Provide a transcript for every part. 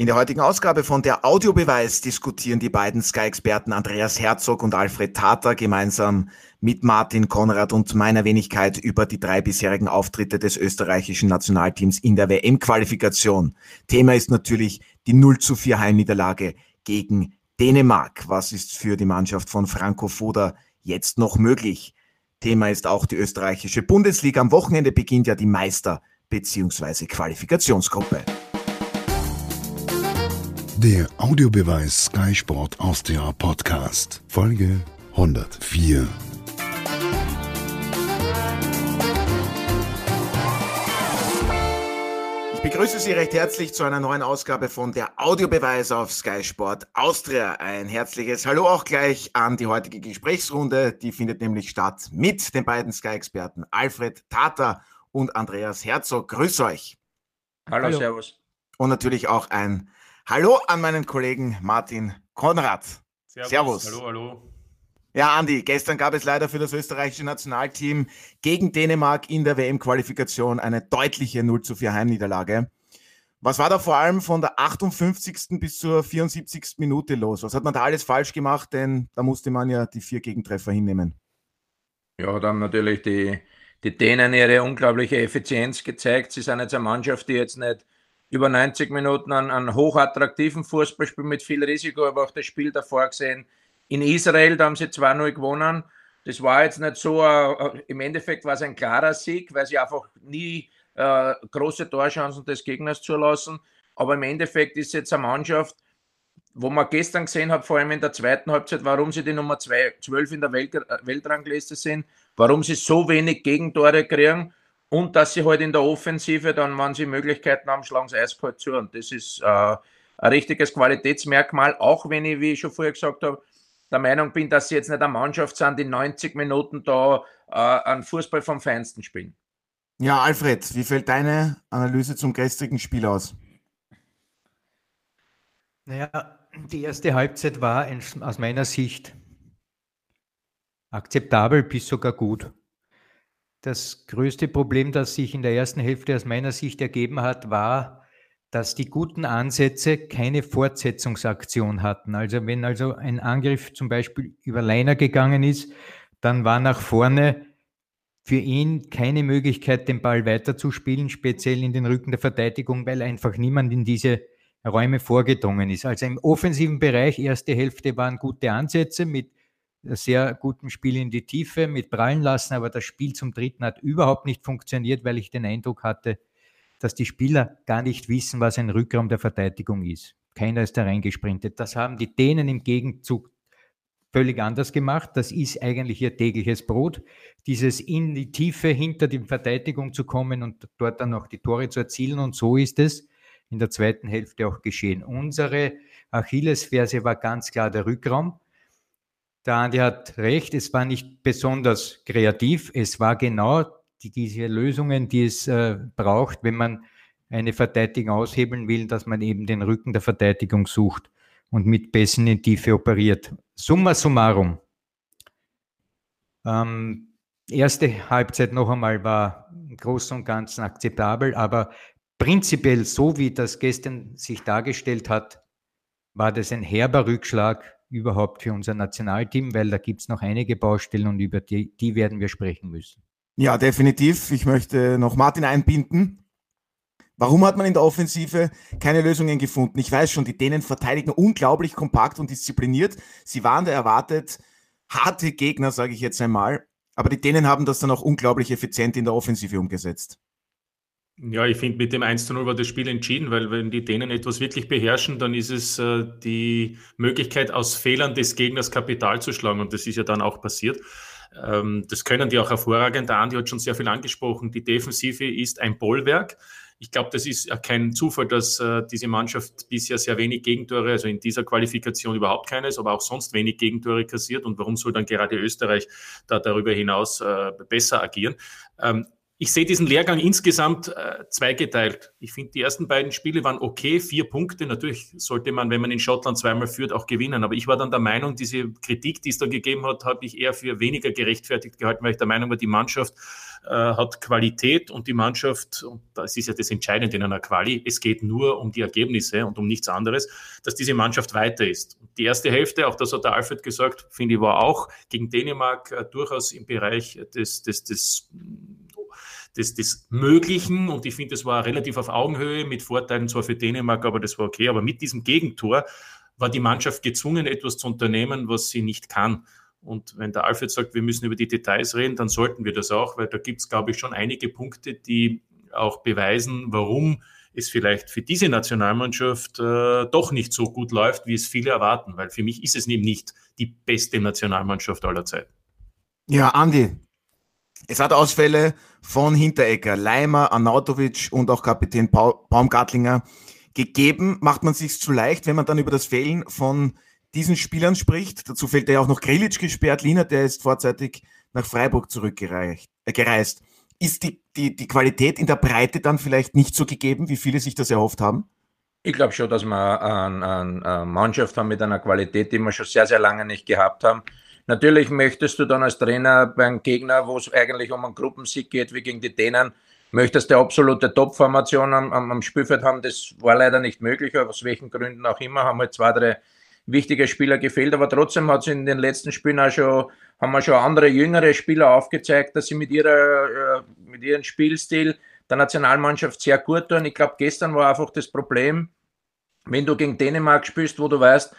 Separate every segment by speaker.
Speaker 1: In der heutigen Ausgabe von der Audiobeweis diskutieren die beiden Sky-Experten Andreas Herzog und Alfred Tata gemeinsam mit Martin Konrad und meiner Wenigkeit über die drei bisherigen Auftritte des österreichischen Nationalteams in der WM-Qualifikation. Thema ist natürlich die 0 zu 4 Heimniederlage gegen Dänemark. Was ist für die Mannschaft von Franco Foda jetzt noch möglich? Thema ist auch die österreichische Bundesliga. Am Wochenende beginnt ja die Meister- bzw. Qualifikationsgruppe.
Speaker 2: Der Audiobeweis Sky Sport Austria Podcast, Folge 104.
Speaker 1: Ich begrüße Sie recht herzlich zu einer neuen Ausgabe von der Audiobeweis auf Sky Sport Austria. Ein herzliches Hallo auch gleich an die heutige Gesprächsrunde. Die findet nämlich statt mit den beiden Sky-Experten Alfred Tata und Andreas Herzog. Grüß euch.
Speaker 3: Hallo, Hallo. Servus.
Speaker 1: Und natürlich auch ein Hallo an meinen Kollegen Martin Konrad.
Speaker 4: Servus. Servus. Hallo, hallo.
Speaker 1: Ja, Andi, gestern gab es leider für das österreichische Nationalteam gegen Dänemark in der WM-Qualifikation eine deutliche 0 zu 4 Heimniederlage. Was war da vor allem von der 58. bis zur 74. Minute los? Was hat man da alles falsch gemacht? Denn da musste man ja die vier Gegentreffer hinnehmen.
Speaker 3: Ja, dann natürlich die, die Dänen ihre unglaubliche Effizienz gezeigt. Sie sind jetzt eine Mannschaft, die jetzt nicht über 90 Minuten einen, einen hochattraktiven Fußballspiel mit viel Risiko, aber auch das Spiel davor gesehen. In Israel, da haben sie 2-0 gewonnen. Das war jetzt nicht so, äh, im Endeffekt war es ein klarer Sieg, weil sie einfach nie äh, große Torchancen des Gegners zulassen. Aber im Endeffekt ist jetzt eine Mannschaft, wo man gestern gesehen hat, vor allem in der zweiten Halbzeit, warum sie die Nummer 2, 12 in der Welt, äh, Weltrangliste sind, warum sie so wenig Gegentore kriegen und dass sie halt in der Offensive dann, wenn sie Möglichkeiten haben, schlagen sie eiskalt zu. Und das ist äh, ein richtiges Qualitätsmerkmal, auch wenn ich, wie ich schon vorher gesagt habe, der Meinung bin, dass sie jetzt nicht eine Mannschaft sind, die 90 Minuten da äh, einen Fußball vom Feinsten spielen.
Speaker 1: Ja, Alfred, wie fällt deine Analyse zum gestrigen Spiel aus?
Speaker 5: Naja, die erste Halbzeit war aus meiner Sicht akzeptabel bis sogar gut. Das größte Problem, das sich in der ersten Hälfte aus meiner Sicht ergeben hat, war, dass die guten Ansätze keine Fortsetzungsaktion hatten. Also wenn also ein Angriff zum Beispiel über Leiner gegangen ist, dann war nach vorne für ihn keine Möglichkeit, den Ball weiterzuspielen, speziell in den Rücken der Verteidigung, weil einfach niemand in diese Räume vorgedrungen ist. Also im offensiven Bereich, erste Hälfte waren gute Ansätze mit sehr gutem Spiel in die Tiefe mit prallen lassen, aber das Spiel zum dritten hat überhaupt nicht funktioniert, weil ich den Eindruck hatte, dass die Spieler gar nicht wissen, was ein Rückraum der Verteidigung ist. Keiner ist da reingesprintet. Das haben die Dänen im Gegenzug völlig anders gemacht. Das ist eigentlich ihr tägliches Brot. Dieses in die Tiefe hinter die Verteidigung zu kommen und dort dann noch die Tore zu erzielen. Und so ist es in der zweiten Hälfte auch geschehen. Unsere Achillesferse war ganz klar der Rückraum. Der Andi hat recht, es war nicht besonders kreativ. Es war genau die, diese Lösungen, die es äh, braucht, wenn man eine Verteidigung aushebeln will, dass man eben den Rücken der Verteidigung sucht und mit Pässen in Tiefe operiert. Summa summarum. Ähm, erste Halbzeit noch einmal war im Großen und Ganzen akzeptabel, aber prinzipiell so wie das gestern sich dargestellt hat, war das ein herber Rückschlag überhaupt für unser Nationalteam, weil da gibt es noch einige Baustellen und über die, die werden wir sprechen müssen.
Speaker 1: Ja, definitiv. Ich möchte noch Martin einbinden. Warum hat man in der Offensive keine Lösungen gefunden? Ich weiß schon, die Dänen verteidigen unglaublich kompakt und diszipliniert. Sie waren da erwartet harte Gegner, sage ich jetzt einmal. Aber die Dänen haben das dann auch unglaublich effizient in der Offensive umgesetzt.
Speaker 4: Ja, ich finde, mit dem 1 zu 0 war das Spiel entschieden, weil wenn die Dänen etwas wirklich beherrschen, dann ist es äh, die Möglichkeit, aus Fehlern des Gegners Kapital zu schlagen. Und das ist ja dann auch passiert. Ähm, das können die auch hervorragend. Der Andi hat schon sehr viel angesprochen. Die Defensive ist ein Bollwerk. Ich glaube, das ist kein Zufall, dass äh, diese Mannschaft bisher sehr wenig Gegentore, also in dieser Qualifikation überhaupt keines, aber auch sonst wenig Gegentore kassiert. Und warum soll dann gerade Österreich da darüber hinaus äh, besser agieren? Ähm, ich sehe diesen Lehrgang insgesamt äh, zweigeteilt. Ich finde, die ersten beiden Spiele waren okay, vier Punkte. Natürlich sollte man, wenn man in Schottland zweimal führt, auch gewinnen. Aber ich war dann der Meinung, diese Kritik, die es da gegeben hat, habe ich eher für weniger gerechtfertigt gehalten, weil ich der Meinung war, die Mannschaft äh, hat Qualität und die Mannschaft, und das ist ja das Entscheidende in einer Quali, es geht nur um die Ergebnisse und um nichts anderes, dass diese Mannschaft weiter ist. Die erste Hälfte, auch das hat der Alfred gesagt, finde ich, war auch gegen Dänemark äh, durchaus im Bereich des, des, des des, des Möglichen und ich finde, das war relativ auf Augenhöhe mit Vorteilen zwar für Dänemark, aber das war okay. Aber mit diesem Gegentor war die Mannschaft gezwungen, etwas zu unternehmen, was sie nicht kann. Und wenn der Alfred sagt, wir müssen über die Details reden, dann sollten wir das auch, weil da gibt es, glaube ich, schon einige Punkte, die auch beweisen, warum es vielleicht für diese Nationalmannschaft äh, doch nicht so gut läuft, wie es viele erwarten. Weil für mich ist es eben nicht die beste Nationalmannschaft aller Zeiten.
Speaker 1: Ja, Andi, es hat Ausfälle von Hinteregger, Leimer, Arnautovic und auch Kapitän Baumgartlinger gegeben. Macht man sich zu leicht, wenn man dann über das Fehlen von diesen Spielern spricht? Dazu fällt ja auch noch Grilic gesperrt. Lina, der ist vorzeitig nach Freiburg zurückgereist. Äh, ist die, die, die Qualität in der Breite dann vielleicht nicht so gegeben, wie viele sich das erhofft haben?
Speaker 3: Ich glaube schon, dass wir eine, eine Mannschaft haben mit einer Qualität, die wir schon sehr, sehr lange nicht gehabt haben. Natürlich möchtest du dann als Trainer beim Gegner, wo es eigentlich um einen Gruppensieg geht, wie gegen die Dänen, möchtest du absolute Top-Formation am, am, am, Spielfeld haben. Das war leider nicht möglich, aus welchen Gründen auch immer, haben halt zwei, drei wichtige Spieler gefehlt, aber trotzdem hat es in den letzten Spielen auch schon, haben wir schon andere jüngere Spieler aufgezeigt, dass sie mit ihrer, äh, mit ihrem Spielstil der Nationalmannschaft sehr gut tun. Ich glaube, gestern war einfach das Problem, wenn du gegen Dänemark spielst, wo du weißt,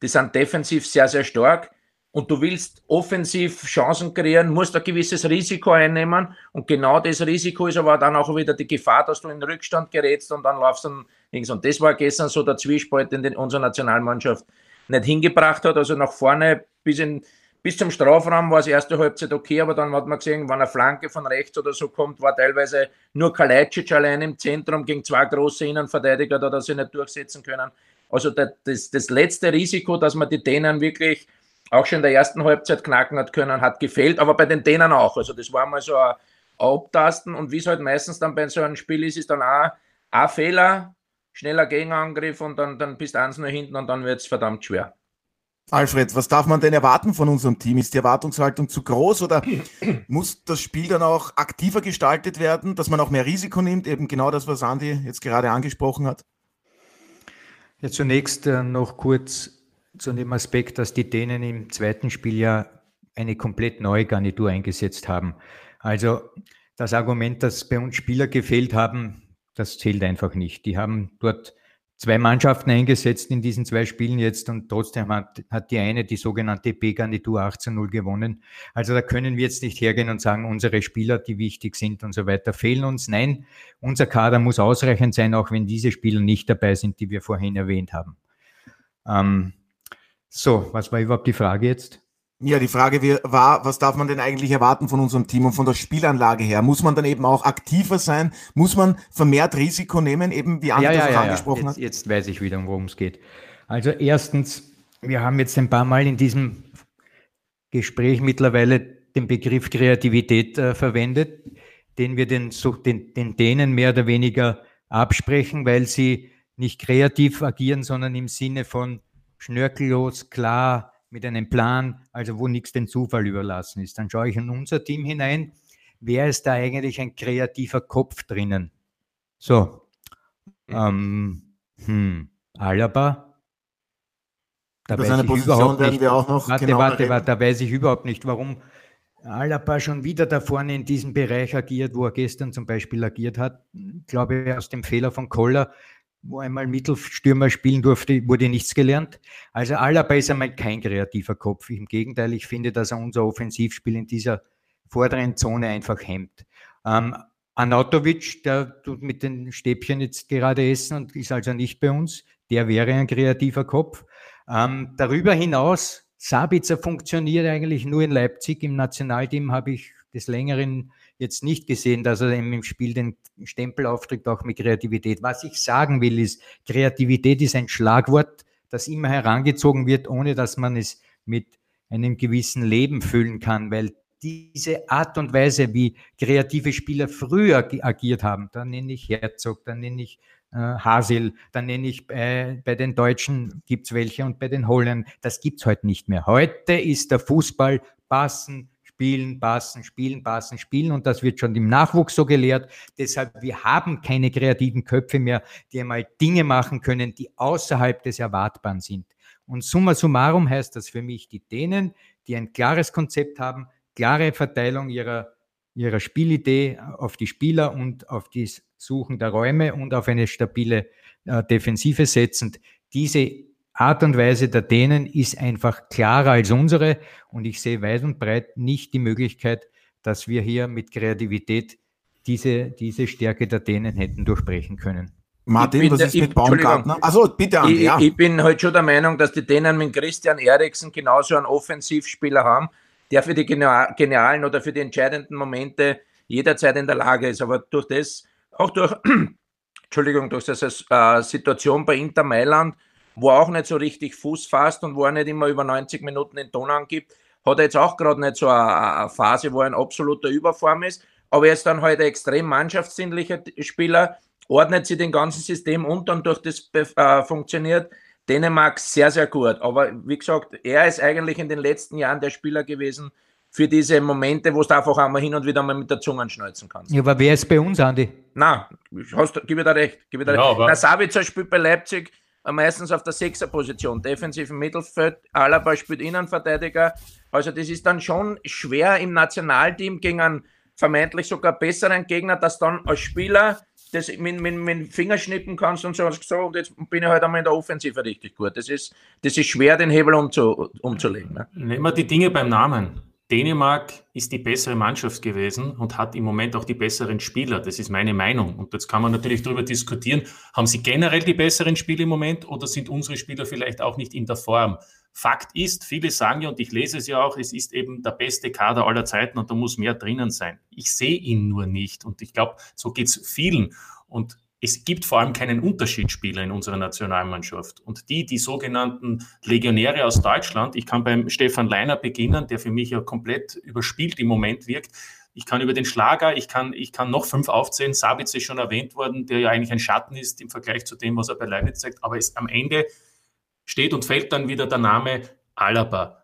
Speaker 3: die sind defensiv sehr, sehr stark und du willst offensiv Chancen kreieren, musst ein gewisses Risiko einnehmen und genau das Risiko ist aber dann auch wieder die Gefahr, dass du in Rückstand gerätst und dann laufst dann links. Und das war gestern so der Zwiespalt, den unsere Nationalmannschaft nicht hingebracht hat. Also nach vorne bis, in, bis zum Strafraum war es erste Halbzeit okay, aber dann hat man gesehen, wenn eine Flanke von rechts oder so kommt, war teilweise nur Kalajdzic allein im Zentrum gegen zwei große Innenverteidiger, da dass sie nicht durchsetzen können. Also das, das letzte Risiko, dass man die Dänen wirklich auch schon in der ersten Halbzeit knacken hat können, hat gefehlt, aber bei den Dänen auch. Also das war mal so ein Abtasten und wie es halt meistens dann bei so einem Spiel ist, ist dann auch ein Fehler, schneller Gegenangriff und dann, dann bist du eins nur hinten und dann wird es verdammt schwer.
Speaker 1: Alfred, was darf man denn erwarten von unserem Team? Ist die Erwartungshaltung zu groß oder muss das Spiel dann auch aktiver gestaltet werden, dass man auch mehr Risiko nimmt? Eben genau das, was Andi jetzt gerade angesprochen hat.
Speaker 5: Ja, zunächst äh, noch kurz zu dem Aspekt, dass die Dänen im zweiten Spiel ja eine komplett neue Garnitur eingesetzt haben. Also das Argument, dass bei uns Spieler gefehlt haben, das zählt einfach nicht. Die haben dort zwei Mannschaften eingesetzt in diesen zwei Spielen jetzt und trotzdem hat, hat die eine die sogenannte B-Garnitur 18-0 gewonnen. Also da können wir jetzt nicht hergehen und sagen, unsere Spieler, die wichtig sind und so weiter, fehlen uns. Nein, unser Kader muss ausreichend sein, auch wenn diese Spieler nicht dabei sind, die wir vorhin erwähnt haben. Ähm, so, was war überhaupt die Frage jetzt?
Speaker 1: Ja, die Frage war, was darf man denn eigentlich erwarten von unserem Team und von der Spielanlage her? Muss man dann eben auch aktiver sein? Muss man vermehrt Risiko nehmen, eben wie André ja, ja, ja, angesprochen
Speaker 5: jetzt,
Speaker 1: hat?
Speaker 5: Jetzt weiß ich wieder, worum es geht. Also erstens, wir haben jetzt ein paar Mal in diesem Gespräch mittlerweile den Begriff Kreativität äh, verwendet, den wir den, den, den Dänen mehr oder weniger absprechen, weil sie nicht kreativ agieren, sondern im Sinne von schnörkellos, klar, mit einem Plan, also wo nichts den Zufall überlassen ist. Dann schaue ich in unser Team hinein. Wer ist da eigentlich ein kreativer Kopf drinnen? So, ähm, hm, Alaba.
Speaker 1: Da Über seine Position werden nicht, wir auch noch.
Speaker 5: Warte, warte, warte, da weiß ich überhaupt nicht, warum Alaba schon wieder da vorne in diesem Bereich agiert, wo er gestern zum Beispiel agiert hat. Ich glaube, aus dem Fehler von Koller wo einmal Mittelstürmer spielen durfte, wurde nichts gelernt. Also Alaba ist einmal kein kreativer Kopf. Im Gegenteil, ich finde, dass er unser Offensivspiel in dieser vorderen Zone einfach hemmt. Ähm, Anatovic, der tut mit den Stäbchen jetzt gerade essen und ist also nicht bei uns. Der wäre ein kreativer Kopf. Ähm, darüber hinaus, Sabitzer funktioniert eigentlich nur in Leipzig. Im Nationalteam habe ich des Längeren jetzt nicht gesehen, dass er im Spiel den Stempel auftritt, auch mit Kreativität. Was ich sagen will, ist, Kreativität ist ein Schlagwort, das immer herangezogen wird, ohne dass man es mit einem gewissen Leben füllen kann, weil diese Art und Weise, wie kreative Spieler früher agiert haben, da nenne ich Herzog, da nenne ich äh, Hasil, da nenne ich äh, bei den Deutschen gibt's welche und bei den Holländern, das gibt's heute nicht mehr. Heute ist der Fußball passen, spielen, passen, spielen, passen, spielen. Und das wird schon im Nachwuchs so gelehrt. Deshalb, wir haben keine kreativen Köpfe mehr, die einmal Dinge machen können, die außerhalb des Erwartbaren sind. Und summa summarum heißt das für mich, die Dänen, die ein klares Konzept haben, klare Verteilung ihrer, ihrer Spielidee auf die Spieler und auf das Suchen der Räume und auf eine stabile äh, Defensive setzend. Diese Art und Weise der Dänen ist einfach klarer als unsere und ich sehe weit und breit nicht die Möglichkeit, dass wir hier mit Kreativität diese, diese Stärke der Dänen hätten durchbrechen können.
Speaker 1: Martin, bin, was ist mit Baumgartner?
Speaker 3: Also bitte, Andi, ich, ja. ich bin heute halt schon der Meinung, dass die Dänen mit Christian Eriksen genauso einen Offensivspieler haben, der für die genialen oder für die entscheidenden Momente jederzeit in der Lage ist. Aber durch das, auch durch, Entschuldigung, durch diese äh, Situation bei Inter Mailand, wo er auch nicht so richtig Fuß fasst und wo er nicht immer über 90 Minuten den Ton angibt, hat er jetzt auch gerade nicht so eine, Phase, wo er in absoluter Überform ist. Aber er ist dann halt ein extrem mannschaftssinnlicher Spieler, ordnet sich den ganzen System unter und durch das äh, funktioniert Dänemark sehr, sehr gut. Aber wie gesagt, er ist eigentlich in den letzten Jahren der Spieler gewesen für diese Momente, wo du einfach einmal hin und wieder mal mit der Zunge schneuzen kannst.
Speaker 5: Ja, aber wer ist bei uns, Andi?
Speaker 3: Na, hast, gib mir da recht. Gib mir da ja, recht. Der Sabitzer spielt bei Leipzig meistens auf der Sechserposition, defensiv im Mittelfeld, Alaba spielt Innenverteidiger. Also das ist dann schon schwer im Nationalteam gegen einen vermeintlich sogar besseren Gegner, dass dann als Spieler das mit, mit, mit Finger schnippen kannst und so, so und jetzt bin ich halt einmal in der Offensive richtig gut. Das ist, das ist schwer, den Hebel umzu, umzulegen. Ne?
Speaker 4: Nehmen wir die Dinge beim Namen. Dänemark ist die bessere Mannschaft gewesen und hat im Moment auch die besseren Spieler. Das ist meine Meinung. Und jetzt kann man natürlich darüber diskutieren, haben sie generell die besseren Spieler im Moment oder sind unsere Spieler vielleicht auch nicht in der Form? Fakt ist, viele sagen ja, und ich lese es ja auch, es ist eben der beste Kader aller Zeiten und da muss mehr drinnen sein. Ich sehe ihn nur nicht und ich glaube, so geht es vielen. Und es gibt vor allem keinen Unterschiedsspieler in unserer Nationalmannschaft. Und die, die sogenannten Legionäre aus Deutschland, ich kann beim Stefan Leiner beginnen, der für mich ja komplett überspielt im Moment wirkt. Ich kann über den Schlager, ich kann, ich kann noch fünf aufzählen. Sabitz ist schon erwähnt worden, der ja eigentlich ein Schatten ist im Vergleich zu dem, was er bei Leibniz zeigt. Aber es, am Ende steht und fällt dann wieder der Name Alaba.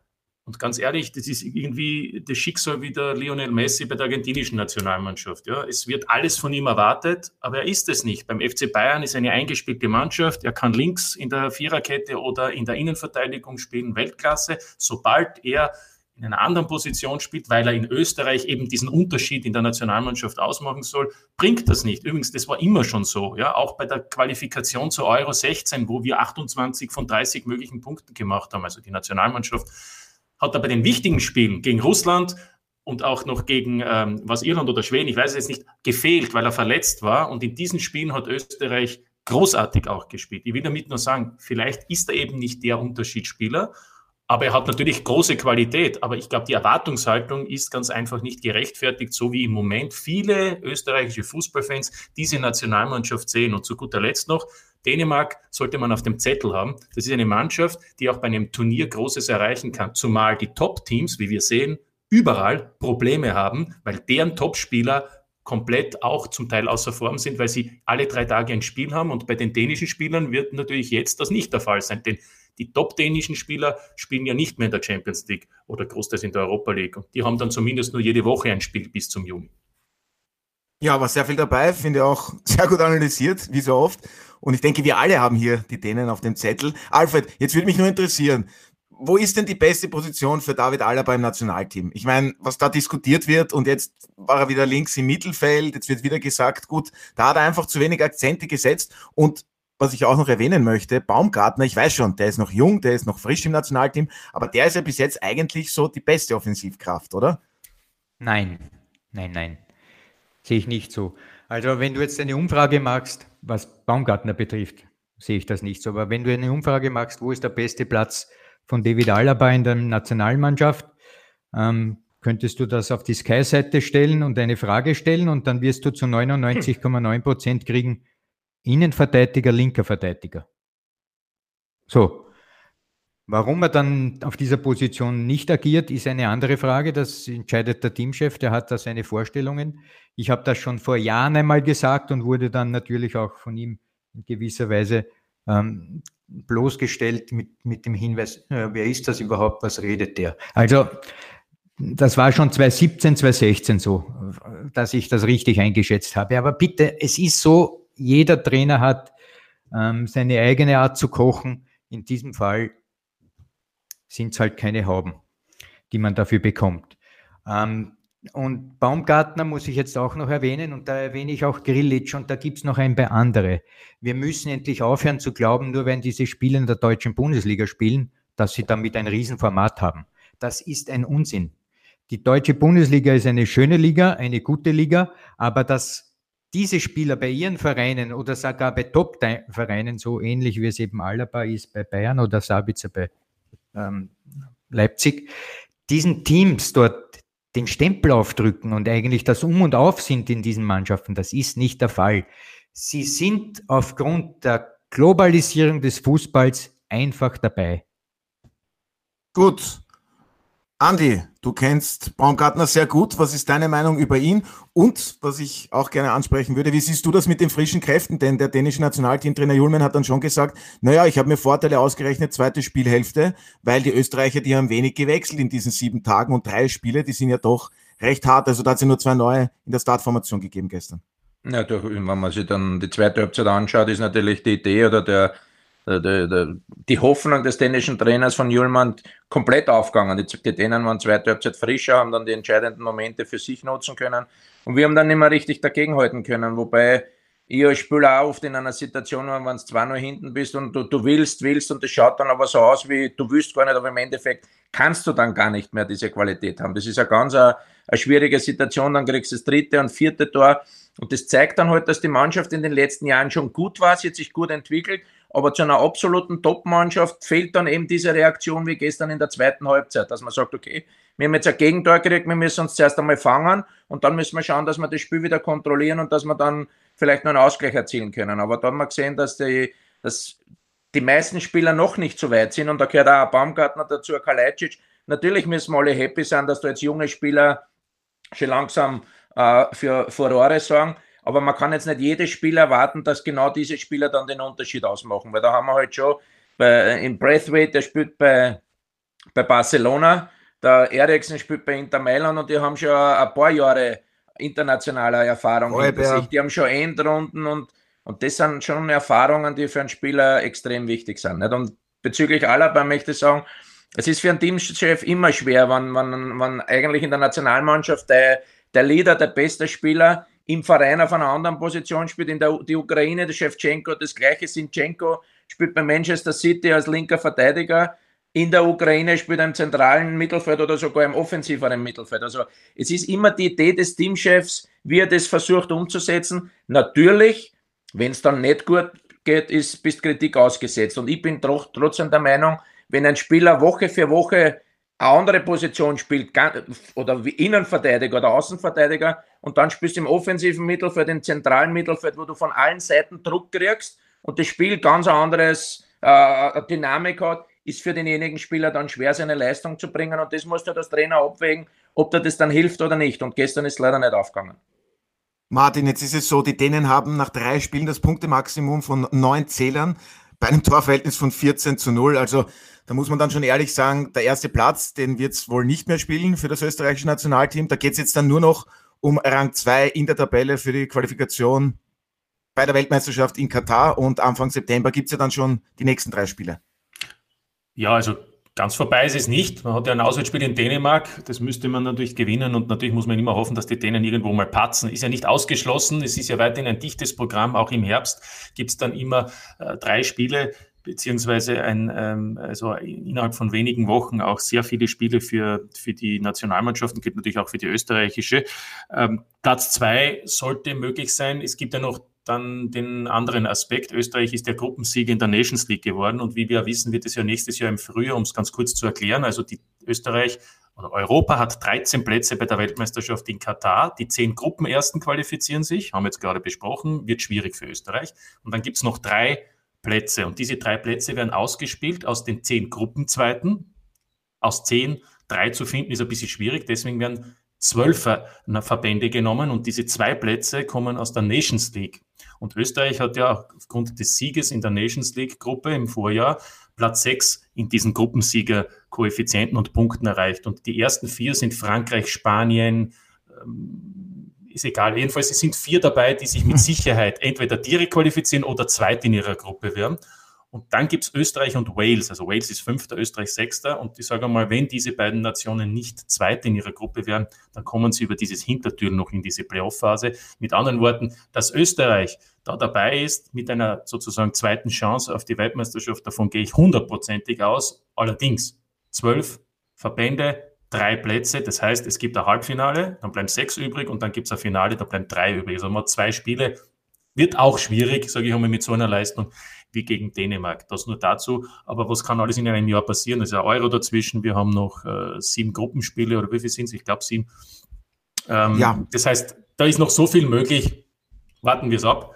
Speaker 4: Und ganz ehrlich, das ist irgendwie das Schicksal wie der Lionel Messi bei der argentinischen Nationalmannschaft. Ja, es wird alles von ihm erwartet, aber er ist es nicht. Beim FC Bayern ist eine eingespielte Mannschaft. Er kann links in der Viererkette oder in der Innenverteidigung spielen, Weltklasse. Sobald er in einer anderen Position spielt, weil er in Österreich eben diesen Unterschied in der Nationalmannschaft ausmachen soll, bringt das nicht. Übrigens, das war immer schon so. Ja, auch bei der Qualifikation zur Euro 16, wo wir 28 von 30 möglichen Punkten gemacht haben, also die Nationalmannschaft, hat er bei den wichtigen Spielen gegen Russland und auch noch gegen ähm, was Irland oder Schweden, ich weiß es jetzt nicht, gefehlt, weil er verletzt war. Und in diesen Spielen hat Österreich großartig auch gespielt. Ich will damit nur sagen, vielleicht ist er eben nicht der Unterschiedsspieler, aber er hat natürlich große Qualität. Aber ich glaube, die Erwartungshaltung ist ganz einfach nicht gerechtfertigt, so wie im Moment viele österreichische Fußballfans diese Nationalmannschaft sehen. Und zu guter Letzt noch, Dänemark sollte man auf dem Zettel haben. Das ist eine Mannschaft, die auch bei einem Turnier Großes erreichen kann. Zumal die Top-Teams, wie wir sehen, überall Probleme haben, weil deren Top-Spieler komplett auch zum Teil außer Form sind, weil sie alle drei Tage ein Spiel haben. Und bei den dänischen Spielern wird natürlich jetzt das nicht der Fall sein. Denn die top-dänischen Spieler spielen ja nicht mehr in der Champions League oder großteils in der Europa League. Und die haben dann zumindest nur jede Woche ein Spiel bis zum Juni.
Speaker 1: Ja, war sehr viel dabei, finde ich auch sehr gut analysiert, wie so oft. Und ich denke, wir alle haben hier die Dänen auf dem Zettel. Alfred, jetzt würde mich nur interessieren, wo ist denn die beste Position für David Alaba im Nationalteam? Ich meine, was da diskutiert wird und jetzt war er wieder links im Mittelfeld, jetzt wird wieder gesagt, gut, da hat er einfach zu wenig Akzente gesetzt und was ich auch noch erwähnen möchte, Baumgartner, ich weiß schon, der ist noch jung, der ist noch frisch im Nationalteam, aber der ist ja bis jetzt eigentlich so die beste Offensivkraft, oder?
Speaker 5: Nein, nein, nein. Sehe ich nicht so. Also wenn du jetzt eine Umfrage machst, was Baumgartner betrifft, sehe ich das nicht so. Aber wenn du eine Umfrage machst, wo ist der beste Platz von David Alaba in der Nationalmannschaft, ähm, könntest du das auf die Sky-Seite stellen und eine Frage stellen und dann wirst du zu 99,9 Prozent kriegen, Innenverteidiger, linker Verteidiger. So. Warum er dann auf dieser Position nicht agiert, ist eine andere Frage. Das entscheidet der Teamchef, der hat da seine Vorstellungen. Ich habe das schon vor Jahren einmal gesagt und wurde dann natürlich auch von ihm in gewisser Weise ähm, bloßgestellt mit, mit dem Hinweis, äh, wer ist das überhaupt, was redet der? Also das war schon 2017, 2016 so, dass ich das richtig eingeschätzt habe. Aber bitte, es ist so, jeder Trainer hat ähm, seine eigene Art zu kochen. In diesem Fall sind es halt keine Hauben, die man dafür bekommt. Ähm, und Baumgartner muss ich jetzt auch noch erwähnen und da erwähne ich auch Grillitsch und da gibt es noch ein paar andere. Wir müssen endlich aufhören zu glauben, nur wenn diese Spieler in der deutschen Bundesliga spielen, dass sie damit ein Riesenformat haben. Das ist ein Unsinn. Die deutsche Bundesliga ist eine schöne Liga, eine gute Liga, aber dass diese Spieler bei ihren Vereinen oder sogar bei Top-Vereinen, so ähnlich wie es eben Alaba ist bei Bayern oder Sabitzer bei ähm, Leipzig, diesen Teams dort den Stempel aufdrücken und eigentlich das Um und Auf sind in diesen Mannschaften, das ist nicht der Fall. Sie sind aufgrund der Globalisierung des Fußballs einfach dabei.
Speaker 1: Gut, Andi, du kennst Baumgartner sehr gut. Was ist deine Meinung über ihn? Und was ich auch gerne ansprechen würde, wie siehst du das mit den frischen Kräften? Denn der dänische Nationalteamtrainer Julmen hat dann schon gesagt, naja, ich habe mir Vorteile ausgerechnet, zweite Spielhälfte, weil die Österreicher, die haben wenig gewechselt in diesen sieben Tagen und drei Spiele, die sind ja doch recht hart. Also da hat es ja nur zwei neue in der Startformation gegeben gestern.
Speaker 3: Ja, durch, wenn man sich dann die zweite Halbzeit anschaut, ist natürlich die Idee oder der die, die, Hoffnung des dänischen Trainers von Julmann komplett aufgegangen. Die, Dänen waren zweite Halbzeit frischer, haben dann die entscheidenden Momente für sich nutzen können. Und wir haben dann nicht mehr richtig dagegenhalten können, wobei ich als Spieler auch oft in einer Situation war, wenn du zwei nur hinten bist und du, du willst, willst und das schaut dann aber so aus, wie du willst gar nicht, aber im Endeffekt kannst du dann gar nicht mehr diese Qualität haben. Das ist eine ganz eine, eine schwierige Situation, dann kriegst du das dritte und vierte Tor. Und das zeigt dann halt, dass die Mannschaft in den letzten Jahren schon gut war, sie hat sich gut entwickelt aber zu einer absoluten Top-Mannschaft fehlt dann eben diese Reaktion wie gestern in der zweiten Halbzeit, dass man sagt, okay, wir haben jetzt ein Gegentor gekriegt, wir müssen uns zuerst einmal fangen und dann müssen wir schauen, dass wir das Spiel wieder kontrollieren und dass wir dann vielleicht noch einen Ausgleich erzielen können. Aber da haben wir gesehen, dass die, dass die meisten Spieler noch nicht so weit sind und da gehört auch ein Baumgartner dazu, ein Kalajdzic. Natürlich müssen wir alle happy sein, dass da jetzt junge Spieler schon langsam äh, für Furore sorgen. Aber man kann jetzt nicht jedes Spiel erwarten, dass genau diese Spieler dann den Unterschied ausmachen, weil da haben wir halt schon bei, in Braithwaite, der spielt bei, bei Barcelona, der Eriksen spielt bei Inter Mailand und die haben schon ein paar Jahre internationaler Erfahrung oh, hinter sich. Die haben schon Endrunden und, und das sind schon Erfahrungen, die für einen Spieler extrem wichtig sind. Nicht? Und bezüglich Alaba möchte ich sagen, es ist für einen Teamchef immer schwer, wenn, wenn, wenn eigentlich in der Nationalmannschaft der, der Leader, der beste Spieler im Verein auf einer anderen Position spielt. In der die Ukraine, der Shevchenko, das gleiche Sinchenko spielt bei Manchester City als linker Verteidiger. In der Ukraine spielt er im zentralen Mittelfeld oder sogar im offensiveren Mittelfeld. Also es ist immer die Idee des Teamchefs, wie er das versucht umzusetzen. Natürlich, wenn es dann nicht gut geht, ist bist Kritik ausgesetzt. Und ich bin trotzdem der Meinung, wenn ein Spieler Woche für Woche eine andere Position spielt, oder Innenverteidiger oder Außenverteidiger, und dann spielst du im offensiven Mittelfeld, im zentralen Mittelfeld, wo du von allen Seiten Druck kriegst und das Spiel ganz anderes äh, Dynamik hat, ist für denjenigen Spieler dann schwer, seine Leistung zu bringen. Und das musst du das Trainer abwägen, ob dir das dann hilft oder nicht. Und gestern ist leider nicht aufgegangen.
Speaker 1: Martin, jetzt ist es so, die Dänen haben nach drei Spielen das Punktemaximum von neun Zählern bei einem Torverhältnis von 14 zu 0. Also da muss man dann schon ehrlich sagen, der erste Platz, den wird es wohl nicht mehr spielen für das österreichische Nationalteam. Da geht es jetzt dann nur noch um Rang 2 in der Tabelle für die Qualifikation bei der Weltmeisterschaft in Katar und Anfang September gibt es ja dann schon die nächsten drei Spiele.
Speaker 4: Ja, also ganz vorbei ist es nicht. Man hat ja ein Auswärtsspiel in Dänemark, das müsste man natürlich gewinnen und natürlich muss man immer hoffen, dass die Dänen irgendwo mal patzen. Ist ja nicht ausgeschlossen, es ist ja weiterhin ein dichtes Programm, auch im Herbst gibt es dann immer äh, drei Spiele beziehungsweise ein, ähm, also innerhalb von wenigen Wochen auch sehr viele Spiele für, für die Nationalmannschaften, gibt natürlich auch für die österreichische. Ähm, Platz zwei sollte möglich sein. Es gibt ja noch dann den anderen Aspekt. Österreich ist der Gruppensieger in der Nations League geworden und wie wir wissen, wird es ja nächstes Jahr im Frühjahr, um es ganz kurz zu erklären, also die Österreich oder Europa hat 13 Plätze bei der Weltmeisterschaft in Katar. Die zehn Gruppenersten qualifizieren sich, haben wir jetzt gerade besprochen, wird schwierig für Österreich. Und dann gibt es noch drei Plätze. Und diese drei Plätze werden ausgespielt aus den zehn Gruppenzweiten. Aus zehn drei zu finden ist ein bisschen schwierig, deswegen werden zwölf Verbände genommen und diese zwei Plätze kommen aus der Nations League. Und Österreich hat ja aufgrund des Sieges in der Nations League Gruppe im Vorjahr Platz sechs in diesen Gruppensieger Koeffizienten und Punkten erreicht. Und die ersten vier sind Frankreich, Spanien, ähm, ist egal. Jedenfalls es sind vier dabei, die sich mit Sicherheit entweder direkt qualifizieren oder zweit in ihrer Gruppe werden. Und dann gibt es Österreich und Wales. Also Wales ist Fünfter, Österreich Sechster. Und ich sage mal, wenn diese beiden Nationen nicht Zweite in ihrer Gruppe wären, dann kommen sie über dieses Hintertür noch in diese Playoff-Phase. Mit anderen Worten, dass Österreich da dabei ist mit einer sozusagen zweiten Chance auf die Weltmeisterschaft, davon gehe ich hundertprozentig aus. Allerdings zwölf Verbände, drei Plätze. Das heißt, es gibt ein Halbfinale, dann bleiben sechs übrig und dann gibt es ein Finale, da bleiben drei übrig. Also man hat zwei Spiele. Wird auch schwierig, sage ich einmal, mit so einer Leistung wie gegen Dänemark. Das nur dazu. Aber was kann alles in einem Jahr passieren? Es ist ein Euro dazwischen. Wir haben noch äh, sieben Gruppenspiele oder wie viele sind es? Ich glaube sieben. Ähm, ja. Das heißt, da ist noch so viel möglich. Warten wir es ab.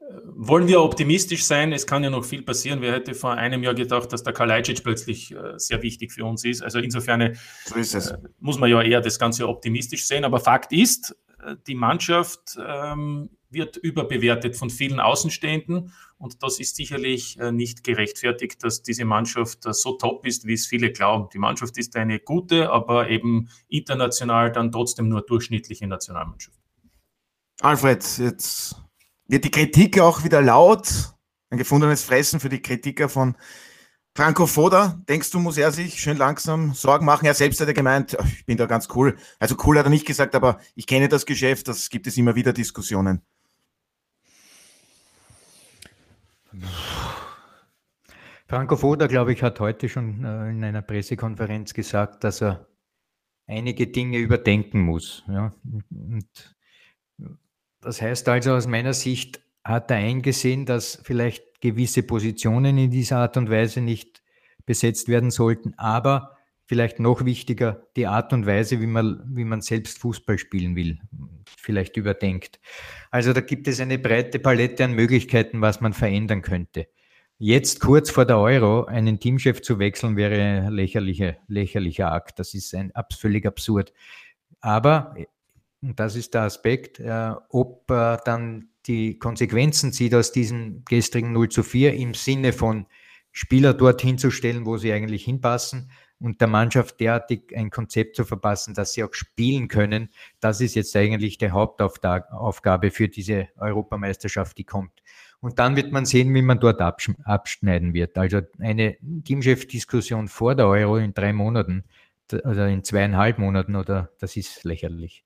Speaker 4: Äh, wollen wir optimistisch sein? Es kann ja noch viel passieren. Wer hätte vor einem Jahr gedacht, dass der Kalajdzic plötzlich äh, sehr wichtig für uns ist? Also insofern so äh, muss man ja eher das Ganze optimistisch sehen. Aber Fakt ist, äh, die Mannschaft ähm, wird überbewertet von vielen Außenstehenden. Und das ist sicherlich äh, nicht gerechtfertigt, dass diese Mannschaft äh, so top ist, wie es viele glauben. Die Mannschaft ist eine gute, aber eben international dann trotzdem nur durchschnittliche Nationalmannschaft.
Speaker 1: Alfred, jetzt wird die Kritik auch wieder laut. Ein gefundenes Fressen für die Kritiker von Franco Foda, denkst du, muss er sich schön langsam Sorgen machen? Er selbst hat ja gemeint, ich bin da ganz cool. Also cool hat er nicht gesagt, aber ich kenne das Geschäft, das gibt es immer wieder Diskussionen.
Speaker 5: Franco Foda, glaube ich, hat heute schon äh, in einer Pressekonferenz gesagt, dass er einige Dinge überdenken muss. Ja? Und das heißt also, aus meiner Sicht hat er eingesehen, dass vielleicht gewisse Positionen in dieser Art und Weise nicht besetzt werden sollten, aber vielleicht noch wichtiger, die Art und Weise, wie man, wie man selbst Fußball spielen will, vielleicht überdenkt. Also da gibt es eine breite Palette an Möglichkeiten, was man verändern könnte. Jetzt kurz vor der Euro einen Teamchef zu wechseln, wäre ein lächerlicher, lächerlicher Akt. Das ist ein völlig absurd. Aber, und das ist der Aspekt, äh, ob äh, dann die Konsequenzen zieht aus diesem gestrigen 0 zu 4 im Sinne von Spieler dorthin zu stellen, wo sie eigentlich hinpassen und der Mannschaft derartig ein Konzept zu verpassen, dass sie auch spielen können. Das ist jetzt eigentlich die Hauptaufgabe für diese Europameisterschaft, die kommt. Und dann wird man sehen, wie man dort abschneiden wird. Also eine Teamchef-Diskussion vor der Euro in drei Monaten oder in zweieinhalb Monaten oder das ist lächerlich.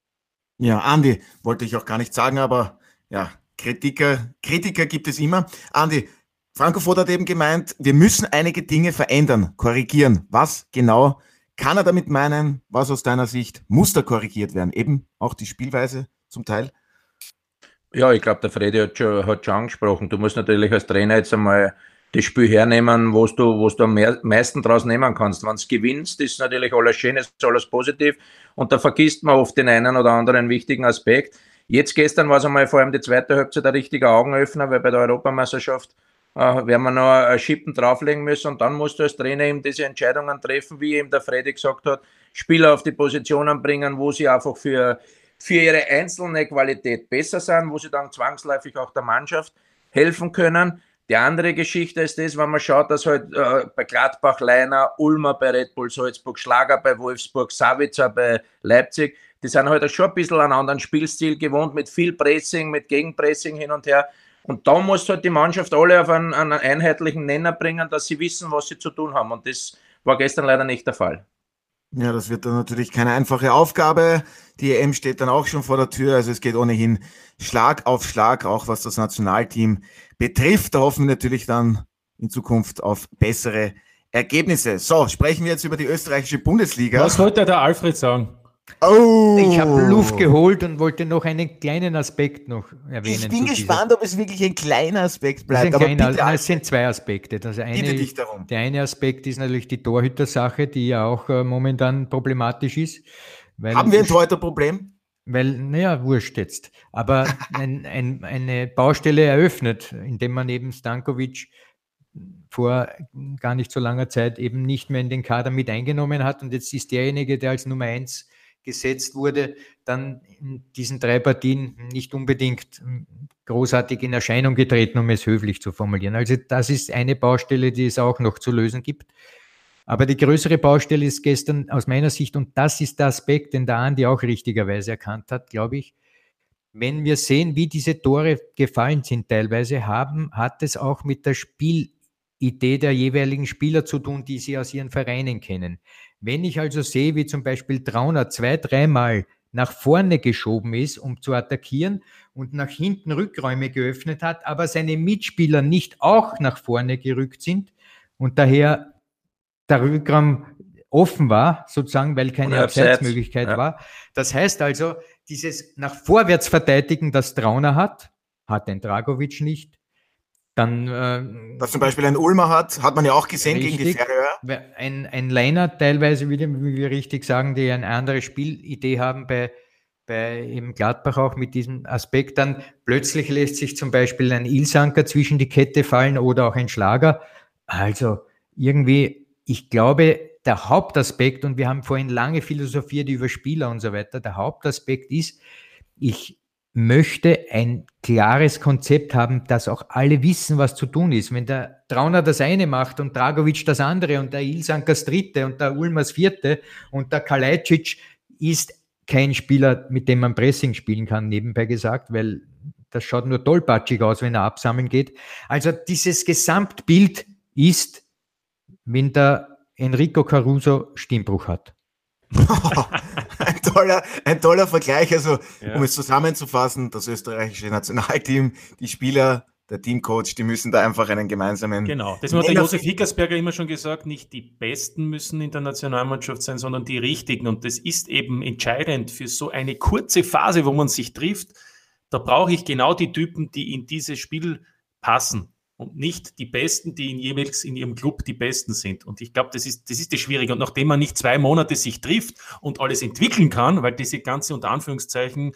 Speaker 1: Ja, Andi, wollte ich auch gar nicht sagen, aber ja, Kritiker, Kritiker gibt es immer. Andi, Franco Foda hat eben gemeint, wir müssen einige Dinge verändern, korrigieren. Was genau kann er damit meinen? Was aus deiner Sicht muss da korrigiert werden? Eben auch die Spielweise zum Teil?
Speaker 3: Ja, ich glaube, der Freddy hat schon, hat schon angesprochen. Du musst natürlich als Trainer jetzt einmal das Spiel hernehmen, wo du, wo du am meisten draus nehmen kannst. Wenn du gewinnst, ist natürlich alles schön, ist alles positiv und da vergisst man oft den einen oder anderen wichtigen Aspekt. Jetzt gestern war es einmal vor allem die zweite Halbzeit ein richtiger Augenöffner, weil bei der Europameisterschaft äh, werden wir noch ein Schippen drauflegen müssen und dann musst du als Trainer eben diese Entscheidungen treffen, wie eben der Freddy gesagt hat, Spieler auf die Positionen bringen, wo sie einfach für, für ihre einzelne Qualität besser sind, wo sie dann zwangsläufig auch der Mannschaft helfen können. Die andere Geschichte ist das, wenn man schaut, dass halt äh, bei Gladbach, Leiner, Ulmer bei Red Bull Salzburg, Schlager bei Wolfsburg, Savitzer bei Leipzig, die sind halt schon ein bisschen einen anderen Spielstil gewohnt, mit viel Pressing, mit Gegenpressing hin und her. Und da muss halt die Mannschaft alle auf einen, einen einheitlichen Nenner bringen, dass sie wissen, was sie zu tun haben. Und das war gestern leider nicht der Fall.
Speaker 1: Ja, das wird dann natürlich keine einfache Aufgabe. Die EM steht dann auch schon vor der Tür. Also es geht ohnehin Schlag auf Schlag, auch was das Nationalteam betrifft. Da hoffen wir natürlich dann in Zukunft auf bessere Ergebnisse. So, sprechen wir jetzt über die österreichische Bundesliga.
Speaker 4: Was wollte der Alfred sagen?
Speaker 5: Oh. Ich habe Luft geholt und wollte noch einen kleinen Aspekt noch erwähnen.
Speaker 1: Ich bin gespannt, ob es wirklich ein kleiner Aspekt bleibt.
Speaker 5: Es, kleiner, bitte, es sind zwei Aspekte. Das eine, dich darum. Der eine Aspekt ist natürlich die Torhüter-Sache, die ja auch äh, momentan problematisch ist.
Speaker 1: Haben wir ein Torhüter-Problem?
Speaker 5: Weil, naja, wurscht jetzt. Aber ein, ein, eine Baustelle eröffnet, indem man eben Stankovic vor gar nicht so langer Zeit eben nicht mehr in den Kader mit eingenommen hat. Und jetzt ist derjenige, der als Nummer eins gesetzt wurde, dann in diesen drei Partien nicht unbedingt großartig in Erscheinung getreten, um es höflich zu formulieren. Also das ist eine Baustelle, die es auch noch zu lösen gibt. Aber die größere Baustelle ist gestern aus meiner Sicht, und das ist der Aspekt, den der Andi auch richtigerweise erkannt hat, glaube ich, wenn wir sehen, wie diese Tore gefallen sind teilweise, haben, hat es auch mit der Spielidee der jeweiligen Spieler zu tun, die sie aus ihren Vereinen kennen. Wenn ich also sehe, wie zum Beispiel Trauner zwei, dreimal nach vorne geschoben ist, um zu attackieren und nach hinten Rückräume geöffnet hat, aber seine Mitspieler nicht auch nach vorne gerückt sind und daher der Rückraum offen war, sozusagen, weil keine Abseitsmöglichkeit ja. war. Das heißt also, dieses nach vorwärts verteidigen, das Trauner hat, hat den Dragovic nicht. Dann,
Speaker 1: äh, Was zum Beispiel ein Ulmer hat, hat man ja auch gesehen richtig, gegen die
Speaker 5: Färöer. Ein, ein Leiner teilweise, wie wir richtig sagen, die eine andere Spielidee haben bei, bei im Gladbach auch mit diesem Aspekt. Dann plötzlich lässt sich zum Beispiel ein Ilsanker zwischen die Kette fallen oder auch ein Schlager. Also irgendwie, ich glaube, der Hauptaspekt, und wir haben vorhin lange philosophiert über Spieler und so weiter, der Hauptaspekt ist, ich möchte ein klares Konzept haben, dass auch alle wissen, was zu tun ist. Wenn der Trauner das eine macht und Dragovic das andere und der Ilsank das dritte und der Ulmers vierte und der Kalajdzic ist kein Spieler, mit dem man Pressing spielen kann, nebenbei gesagt, weil das schaut nur tollpatschig aus, wenn er absammeln geht. Also dieses Gesamtbild ist, wenn der Enrico Caruso Stimmbruch hat.
Speaker 1: ein, toller, ein toller Vergleich. Also, ja. um es zusammenzufassen, das österreichische Nationalteam, die Spieler, der Teamcoach, die müssen da einfach einen gemeinsamen.
Speaker 4: Genau, das hat der Josef Hickersberger immer schon gesagt, nicht die Besten müssen in der Nationalmannschaft sein, sondern die Richtigen. Und das ist eben entscheidend für so eine kurze Phase, wo man sich trifft. Da brauche ich genau die Typen, die in dieses Spiel passen und nicht die Besten, die in jeweils in ihrem Club die Besten sind. Und ich glaube, das ist, das ist das Schwierige. Und nachdem man nicht zwei Monate sich trifft und alles entwickeln kann, weil diese ganze unter Anführungszeichen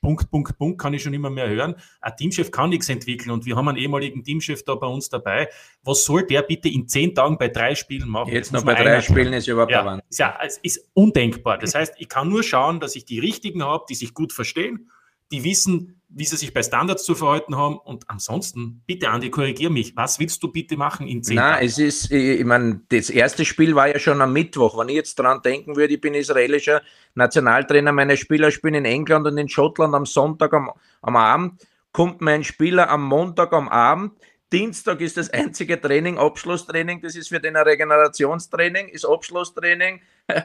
Speaker 4: Punkt, Punkt, Punkt kann ich schon immer mehr hören. Ein Teamchef kann nichts entwickeln und wir haben einen ehemaligen Teamchef da bei uns dabei. Was soll der bitte in zehn Tagen bei drei Spielen machen?
Speaker 3: Jetzt noch bei drei Spielen ist überhaupt
Speaker 4: ja, ja, es ist undenkbar. Das heißt, ich kann nur schauen, dass ich die richtigen habe, die sich gut verstehen die wissen, wie sie sich bei Standards zu verhalten haben. Und ansonsten, bitte, Andi, korrigier mich. Was willst du bitte machen in zehn
Speaker 3: Nein, es ist, ich meine, das erste Spiel war ja schon am Mittwoch. Wenn ich jetzt dran denken würde, ich bin israelischer Nationaltrainer, meine Spieler spielen in England und in Schottland am Sonntag am, am Abend, kommt mein Spieler am Montag am Abend, Dienstag ist das einzige Training, Abschlusstraining, das ist für den ein Regenerationstraining, ist Abschlusstraining,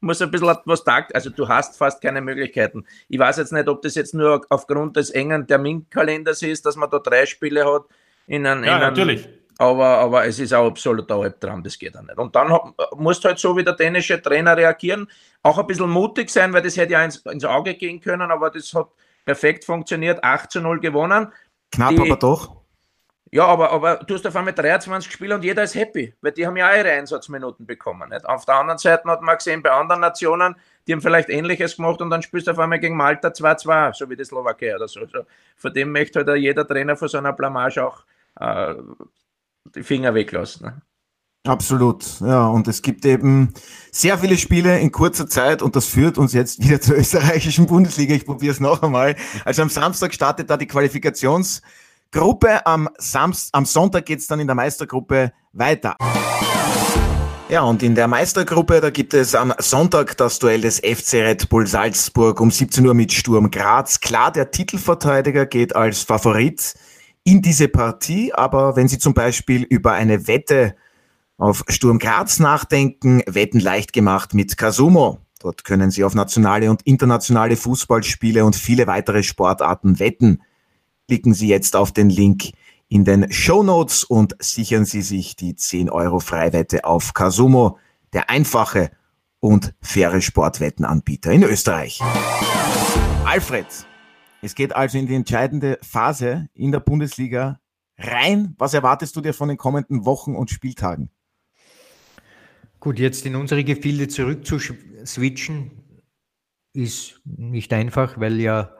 Speaker 3: muss ein bisschen was tagt, also du hast fast keine Möglichkeiten. Ich weiß jetzt nicht, ob das jetzt nur aufgrund des engen Terminkalenders ist, dass man da drei Spiele hat. In einen,
Speaker 4: ja,
Speaker 3: in einen,
Speaker 4: natürlich.
Speaker 3: Aber, aber es ist auch absoluter Albtraum, das geht auch nicht. Und dann musst du halt so wie der dänische Trainer reagieren, auch ein bisschen mutig sein, weil das hätte ja ins, ins Auge gehen können, aber das hat perfekt funktioniert, 8 zu 0 gewonnen.
Speaker 1: Knapp Die, aber doch.
Speaker 3: Ja, aber, aber du hast auf einmal 23 Spieler und jeder ist happy, weil die haben ja ihre Einsatzminuten bekommen. Nicht? Auf der anderen Seite hat man gesehen, bei anderen Nationen, die haben vielleicht Ähnliches gemacht und dann spielst du auf einmal gegen Malta 2-2, so wie die Slowakei oder so. so. Von dem möchte halt jeder Trainer von so einer Blamage auch äh, die Finger weglassen. Ne?
Speaker 1: Absolut, ja. Und es gibt eben sehr viele Spiele in kurzer Zeit und das führt uns jetzt wieder zur österreichischen Bundesliga. Ich probiere es noch einmal. Also am Samstag startet da die Qualifikations- Gruppe. Am, Samst am Sonntag geht's dann in der Meistergruppe weiter. Ja, und in der Meistergruppe, da gibt es am Sonntag das Duell des FC Red Bull Salzburg um 17 Uhr mit Sturm Graz. Klar, der Titelverteidiger geht als Favorit in diese Partie, aber wenn Sie zum Beispiel über eine Wette auf Sturm Graz nachdenken, Wetten leicht gemacht mit Kasumo. Dort können Sie auf nationale und internationale Fußballspiele und viele weitere Sportarten wetten. Klicken Sie jetzt auf den Link in den Show Notes und sichern Sie sich die 10 Euro Freiwette auf Kasumo, der einfache und faire Sportwettenanbieter in Österreich. Alfred, es geht also in die entscheidende Phase in der Bundesliga rein. Was erwartest du dir von den kommenden Wochen und Spieltagen?
Speaker 5: Gut, jetzt in unsere Gefilde zurück zu switchen ist nicht einfach, weil ja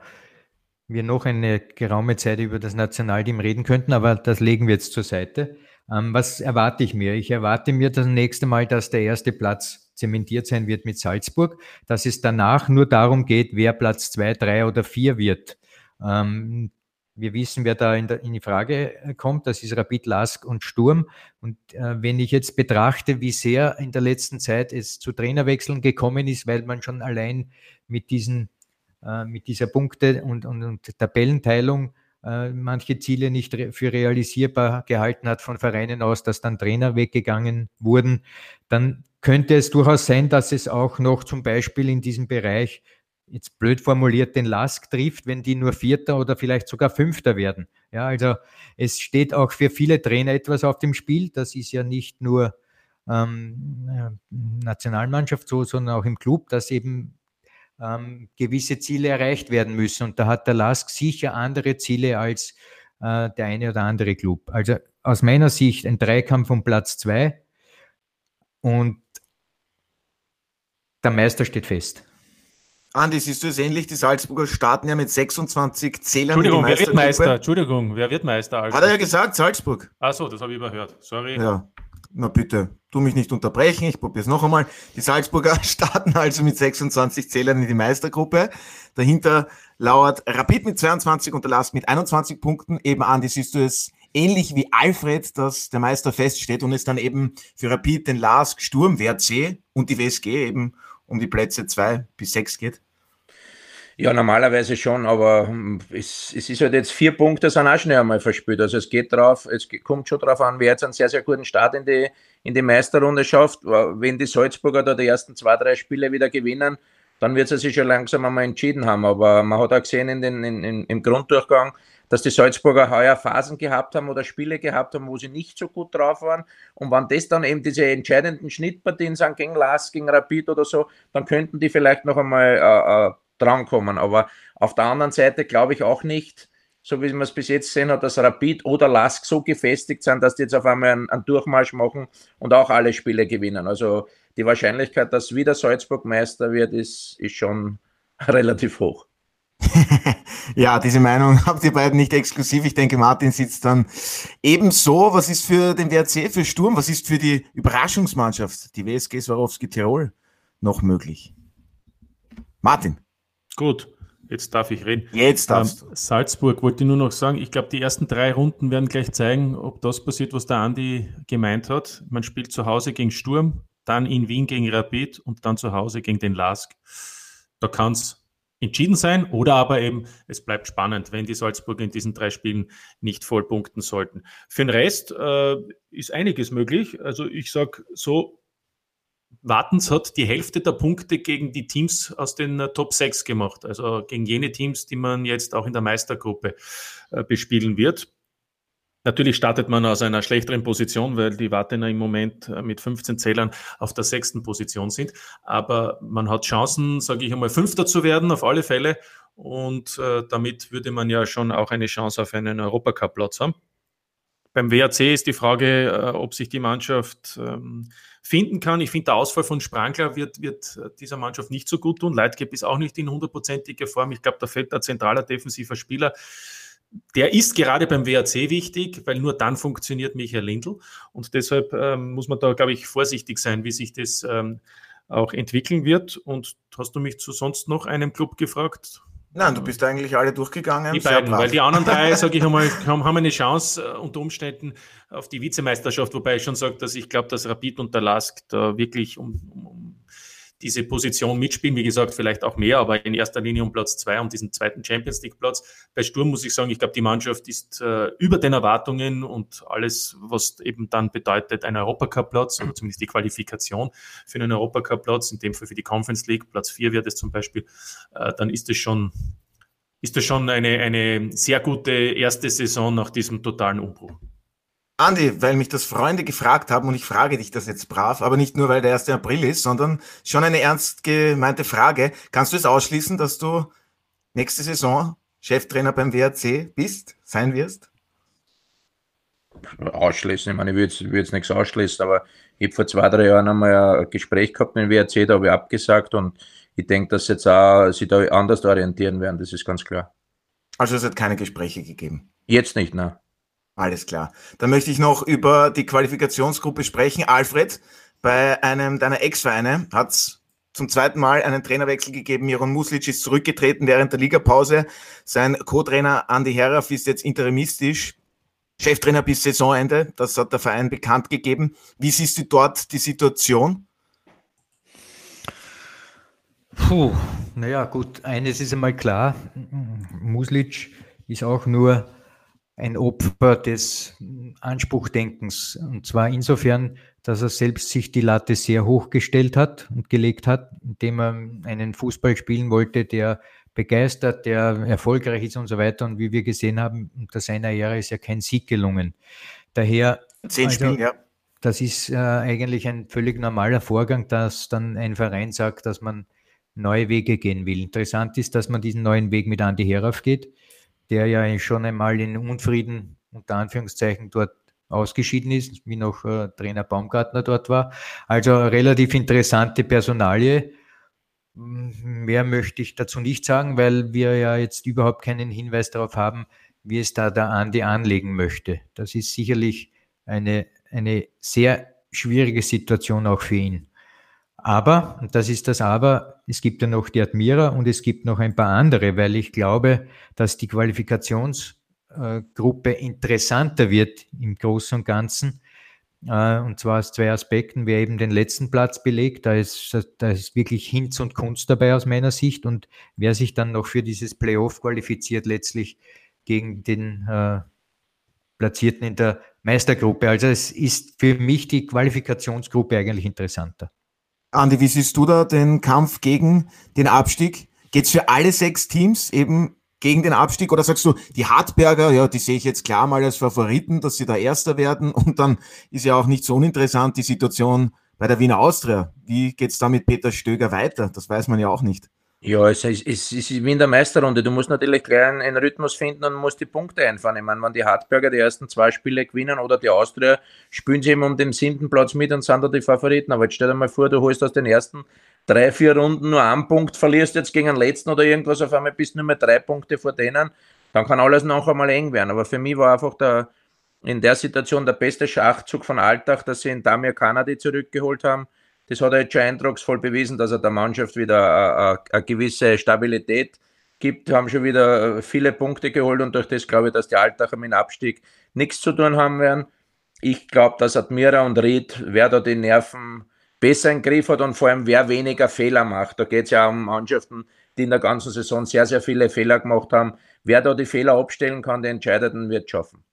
Speaker 5: wir noch eine geraume Zeit über das Nationalteam reden könnten, aber das legen wir jetzt zur Seite. Ähm, was erwarte ich mir? Ich erwarte mir das nächste Mal, dass der erste Platz zementiert sein wird mit Salzburg, dass es danach nur darum geht, wer Platz zwei, drei oder vier wird. Ähm, wir wissen, wer da in, der, in die Frage kommt. Das ist Rapid, Lask und Sturm. Und äh, wenn ich jetzt betrachte, wie sehr in der letzten Zeit es zu Trainerwechseln gekommen ist, weil man schon allein mit diesen äh, mit dieser Punkte- und, und, und Tabellenteilung äh, manche Ziele nicht für realisierbar gehalten hat von Vereinen aus, dass dann Trainer weggegangen wurden, dann könnte es durchaus sein, dass es auch noch zum Beispiel in diesem Bereich jetzt blöd formuliert, den Lask trifft, wenn die nur Vierter oder vielleicht sogar Fünfter werden. Ja, also es steht auch für viele Trainer etwas auf dem Spiel. Das ist ja nicht nur ähm, Nationalmannschaft so, sondern auch im Club, dass eben ähm, gewisse Ziele erreicht werden müssen. Und da hat der Lask sicher andere Ziele als äh, der eine oder andere Club. Also aus meiner Sicht ein Dreikampf um Platz zwei und der Meister steht fest.
Speaker 1: Andi, siehst du es ähnlich? Die Salzburger starten ja mit 26 Zählern.
Speaker 4: Entschuldigung, wer wird Meister? Entschuldigung, wer wird Meister?
Speaker 1: Also? Hat er ja gesagt, Salzburg.
Speaker 4: Achso, das habe ich überhört. Sorry.
Speaker 1: Ja. Na bitte, tu mich nicht unterbrechen, ich probiere es noch einmal. Die Salzburger starten also mit 26 Zählern in die Meistergruppe. Dahinter lauert Rapid mit 22 und der Last mit 21 Punkten. Eben Andi, siehst du es ähnlich wie Alfred, dass der Meister feststeht und es dann eben für Rapid den Lask Sturm WRC und die WSG eben um die Plätze 2 bis 6 geht?
Speaker 3: Ja, normalerweise schon, aber hm, es, es ist halt jetzt vier Punkte, sind auch schnell einmal verspielt. Also es geht drauf, es kommt schon darauf an, wer jetzt einen sehr, sehr guten Start in die, in die Meisterrunde schafft. Wenn die Salzburger da die ersten zwei, drei Spiele wieder gewinnen, dann wird es sich schon langsam einmal entschieden haben. Aber man hat auch gesehen in den, in, in, im Grunddurchgang, dass die Salzburger heuer Phasen gehabt haben oder Spiele gehabt haben, wo sie nicht so gut drauf waren. Und wenn das dann eben diese entscheidenden Schnittpartien sind gegen Last, gegen Rapid oder so, dann könnten die vielleicht noch einmal äh, äh, drankommen. Aber auf der anderen Seite glaube ich auch nicht, so wie man es bis jetzt gesehen hat, dass Rapid oder Lask so gefestigt sind, dass die jetzt auf einmal einen, einen, Durchmarsch machen und auch alle Spiele gewinnen. Also die Wahrscheinlichkeit, dass wieder Salzburg Meister wird, ist, ist schon relativ hoch.
Speaker 1: ja, diese Meinung habt ihr beiden nicht exklusiv. Ich denke, Martin sitzt dann ebenso. Was ist für den WRC, für Sturm, was ist für die Überraschungsmannschaft, die WSG Swarovski Tirol, noch möglich? Martin.
Speaker 4: Gut, jetzt darf ich reden.
Speaker 1: Jetzt darfst
Speaker 4: ähm, Salzburg wollte ich nur noch sagen, ich glaube, die ersten drei Runden werden gleich zeigen, ob das passiert, was der Andi gemeint hat. Man spielt zu Hause gegen Sturm, dann in Wien gegen Rapid und dann zu Hause gegen den Lask. Da kann es entschieden sein oder aber eben, es bleibt spannend, wenn die Salzburger in diesen drei Spielen nicht voll punkten sollten. Für den Rest äh, ist einiges möglich. Also ich sage so, Wartens hat die Hälfte der Punkte gegen die Teams aus den äh, Top 6 gemacht, also gegen jene Teams, die man jetzt auch in der Meistergruppe äh, bespielen wird. Natürlich startet man aus einer schlechteren Position, weil die Wartener im Moment äh, mit 15 Zählern auf der sechsten Position sind. Aber man hat Chancen, sage ich einmal, Fünfter zu werden, auf alle Fälle. Und äh, damit würde man ja schon auch eine Chance auf einen Europacup-Platz haben. Beim WAC ist die Frage, äh, ob sich die Mannschaft ähm, finden kann. Ich finde, der Ausfall von Sprankler wird, wird äh, dieser Mannschaft nicht so gut tun. Leitgeb ist auch nicht in hundertprozentiger Form. Ich glaube, da fehlt ein zentraler defensiver Spieler. Der ist gerade beim WAC wichtig, weil nur dann funktioniert Michael Lindl. Und deshalb ähm, muss man da, glaube ich, vorsichtig sein, wie sich das ähm, auch entwickeln wird. Und hast du mich zu sonst noch einem Club gefragt?
Speaker 1: Nein, du bist eigentlich alle durchgegangen.
Speaker 4: Die beiden, weil die anderen drei, sage ich einmal, haben, eine Chance äh, unter Umständen auf die Vizemeisterschaft, wobei ich schon sage, dass ich glaube, dass Rapid und der Lask da wirklich um, um, diese Position mitspielen. Wie gesagt, vielleicht auch mehr, aber in erster Linie um Platz zwei, um diesen zweiten Champions League Platz. Bei Sturm muss ich sagen, ich glaube, die Mannschaft ist äh, über den Erwartungen und alles, was eben dann bedeutet, ein Europacup-Platz oder zumindest die Qualifikation für einen Europacup-Platz, in dem Fall für die Conference League, Platz vier wird es zum Beispiel, äh, dann ist es schon ist das schon eine, eine sehr gute erste Saison nach diesem totalen Umbruch.
Speaker 1: Andi, weil mich das Freunde gefragt haben und ich frage dich das jetzt brav, aber nicht nur, weil der 1. April ist, sondern schon eine ernst gemeinte Frage. Kannst du es ausschließen, dass du nächste Saison Cheftrainer beim WRC bist, sein wirst?
Speaker 3: Ausschließen, ich meine, ich würde jetzt, würd jetzt nichts ausschließen, aber ich habe vor zwei, drei Jahren einmal ein Gespräch gehabt mit dem WRC, da habe ich abgesagt und ich denke, dass jetzt auch sich da anders orientieren werden, das ist ganz klar.
Speaker 1: Also es hat keine Gespräche gegeben?
Speaker 3: Jetzt nicht, ne?
Speaker 1: Alles klar. Dann möchte ich noch über die Qualifikationsgruppe sprechen. Alfred, bei einem deiner Ex-Vereine hat es zum zweiten Mal einen Trainerwechsel gegeben. Miron Muslic ist zurückgetreten während der Ligapause. Sein Co-Trainer Andy Heraf ist jetzt interimistisch. Cheftrainer bis Saisonende. Das hat der Verein bekannt gegeben. Wie siehst du dort die Situation?
Speaker 5: Puh, naja, gut. Eines ist einmal klar. Muslic ist auch nur ein Opfer des Anspruchdenkens. Und zwar insofern, dass er selbst sich die Latte sehr hoch gestellt hat und gelegt hat, indem er einen Fußball spielen wollte, der begeistert, der erfolgreich ist und so weiter. Und wie wir gesehen haben, unter seiner Ära ist ja kein Sieg gelungen. Daher,
Speaker 1: Zehn also, Spielen, ja.
Speaker 5: das ist äh, eigentlich ein völlig normaler Vorgang, dass dann ein Verein sagt, dass man neue Wege gehen will. Interessant ist, dass man diesen neuen Weg mit Andi Herauf geht, der ja schon einmal in Unfrieden unter Anführungszeichen dort ausgeschieden ist, wie noch äh, Trainer Baumgartner dort war. Also relativ interessante Personalie. Mehr möchte ich dazu nicht sagen, weil wir ja jetzt überhaupt keinen Hinweis darauf haben, wie es da der Andi anlegen möchte. Das ist sicherlich eine, eine sehr schwierige Situation auch für ihn. Aber, und das ist das Aber, es gibt ja noch die Admira und es gibt noch ein paar andere, weil ich glaube, dass die Qualifikationsgruppe interessanter wird im Großen und Ganzen. Äh, und zwar aus zwei Aspekten. Wer eben den letzten Platz belegt, da ist, da ist wirklich Hinz und Kunst dabei aus meiner Sicht. Und wer sich dann noch für dieses Playoff qualifiziert, letztlich gegen den äh, Platzierten in der Meistergruppe. Also es ist für mich die Qualifikationsgruppe eigentlich interessanter.
Speaker 1: Andi, wie siehst du da den Kampf gegen den Abstieg? Geht es für alle sechs Teams eben gegen den Abstieg oder sagst du, die Hartberger, ja, die sehe ich jetzt klar mal als Favoriten, dass sie da Erster werden und dann ist ja auch nicht so uninteressant die Situation bei der Wiener Austria. Wie geht's da mit Peter Stöger weiter? Das weiß man ja auch nicht.
Speaker 3: Ja, es ist, es ist wie in der Meisterrunde. Du musst natürlich gleich einen, Rhythmus finden und musst die Punkte einfahren. Ich meine, wenn die Hartberger die ersten zwei Spiele gewinnen oder die Austria, spielen sie eben um den siebten Platz mit und sind da die Favoriten. Aber jetzt stell dir mal vor, du holst aus den ersten drei, vier Runden nur einen Punkt, verlierst jetzt gegen den letzten oder irgendwas, auf einmal bist du nur mehr drei Punkte vor denen. Dann kann alles noch einmal eng werden. Aber für mich war einfach der, in der Situation der beste Schachzug von Alltag, dass sie in Damir Kanadi zurückgeholt haben das hat er jetzt schon eindrucksvoll bewiesen, dass er der Mannschaft wieder eine gewisse Stabilität gibt. Wir haben schon wieder äh, viele Punkte geholt und durch das glaube ich, dass die Altacher mit dem Abstieg nichts zu tun haben werden. Ich glaube, dass Admira und Ried, wer da die Nerven besser im Griff hat und vor allem wer weniger Fehler macht. Da geht es ja um Mannschaften, die in der ganzen Saison sehr, sehr viele Fehler gemacht haben. Wer da die Fehler abstellen kann, der entscheidet und wird schaffen.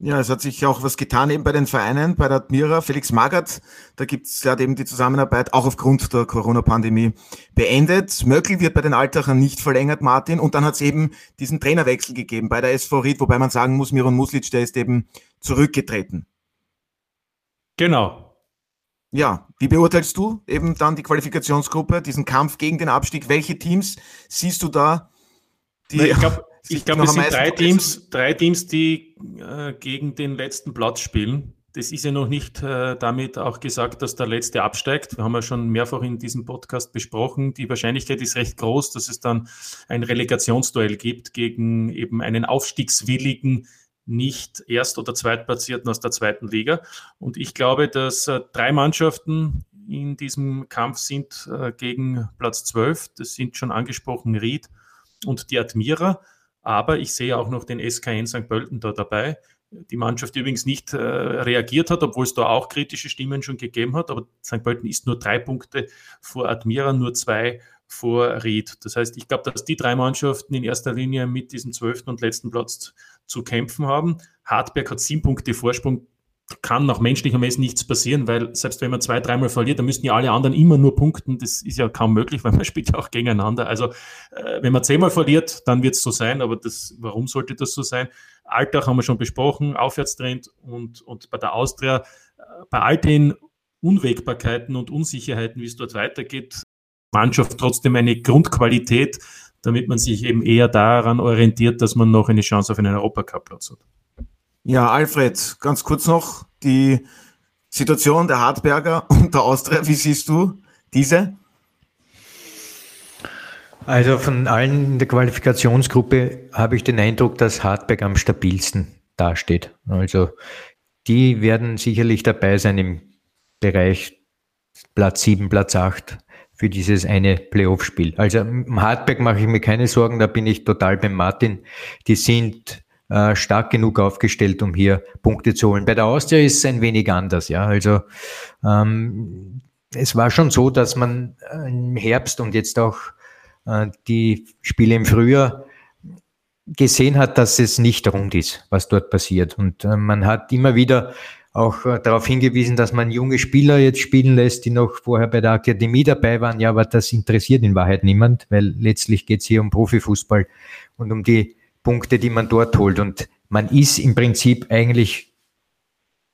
Speaker 1: Ja, es hat sich auch was getan eben bei den Vereinen, bei der Admira, Felix Magath, da gibt's ja eben die Zusammenarbeit auch aufgrund der Corona-Pandemie beendet. Möckel wird bei den Altachern nicht verlängert, Martin, und dann hat's eben diesen Trainerwechsel gegeben bei der SV Ried, wobei man sagen muss, Miron Muslic, der ist eben zurückgetreten.
Speaker 4: Genau.
Speaker 1: Ja, wie beurteilst du eben dann die Qualifikationsgruppe, diesen Kampf gegen den Abstieg? Welche Teams siehst du da?
Speaker 4: Die ich glaube, ich glaube, es sind drei Teams, drei Teams, die äh, gegen den letzten Platz spielen. Das ist ja noch nicht äh, damit auch gesagt, dass der letzte absteigt. Wir haben ja schon mehrfach in diesem Podcast besprochen. Die Wahrscheinlichkeit ist recht groß, dass es dann ein Relegationsduell gibt gegen eben einen aufstiegswilligen nicht Erst- oder Zweitplatzierten aus der zweiten Liga. Und ich glaube, dass äh, drei Mannschaften in diesem Kampf sind äh, gegen Platz 12. Das sind schon angesprochen Ried und die Admira. Aber ich sehe auch noch den SKN St. Pölten da dabei. Die Mannschaft übrigens nicht äh, reagiert hat, obwohl es da auch kritische Stimmen schon gegeben hat. Aber St. Pölten ist nur drei Punkte vor Admira, nur zwei vor Ried. Das heißt, ich glaube, dass die drei Mannschaften in erster Linie mit diesem zwölften und letzten Platz zu kämpfen haben. Hartberg hat sieben Punkte Vorsprung kann nach menschlichem Messen nichts passieren, weil selbst wenn man zwei, dreimal verliert, dann müssen ja alle anderen immer nur punkten. Das ist ja kaum möglich, weil man spielt ja auch gegeneinander. Also äh, wenn man zehnmal verliert, dann wird es so sein, aber das, warum sollte das so sein? Alltag haben wir schon besprochen, Aufwärtstrend und, und bei der Austria, äh, bei all den Unwägbarkeiten und Unsicherheiten, wie es dort weitergeht, Mannschaft trotzdem eine Grundqualität, damit man sich eben eher daran orientiert, dass man noch eine Chance auf einen Europacup-Platz hat.
Speaker 1: Ja, Alfred, ganz kurz noch die Situation der Hartberger und der Austria. Wie siehst du diese?
Speaker 5: Also von allen in der Qualifikationsgruppe habe ich den Eindruck, dass Hartberg am stabilsten dasteht. Also die werden sicherlich dabei sein im Bereich Platz 7, Platz 8. für dieses eine Playoff-Spiel. Also im Hartberg mache ich mir keine Sorgen, da bin ich total beim Martin. Die sind äh, stark genug aufgestellt, um hier Punkte zu holen. Bei der Austria ist es ein wenig anders, ja. Also ähm, es war schon so, dass man äh, im Herbst und jetzt auch äh, die Spiele im Frühjahr gesehen hat, dass es nicht rund ist, was dort passiert. Und äh, man hat immer wieder auch äh, darauf hingewiesen, dass man junge Spieler jetzt spielen lässt, die noch vorher bei der Akademie dabei waren. Ja, aber das interessiert in Wahrheit niemand, weil letztlich geht es hier um Profifußball und um die Punkte, die man dort holt. Und man ist im Prinzip eigentlich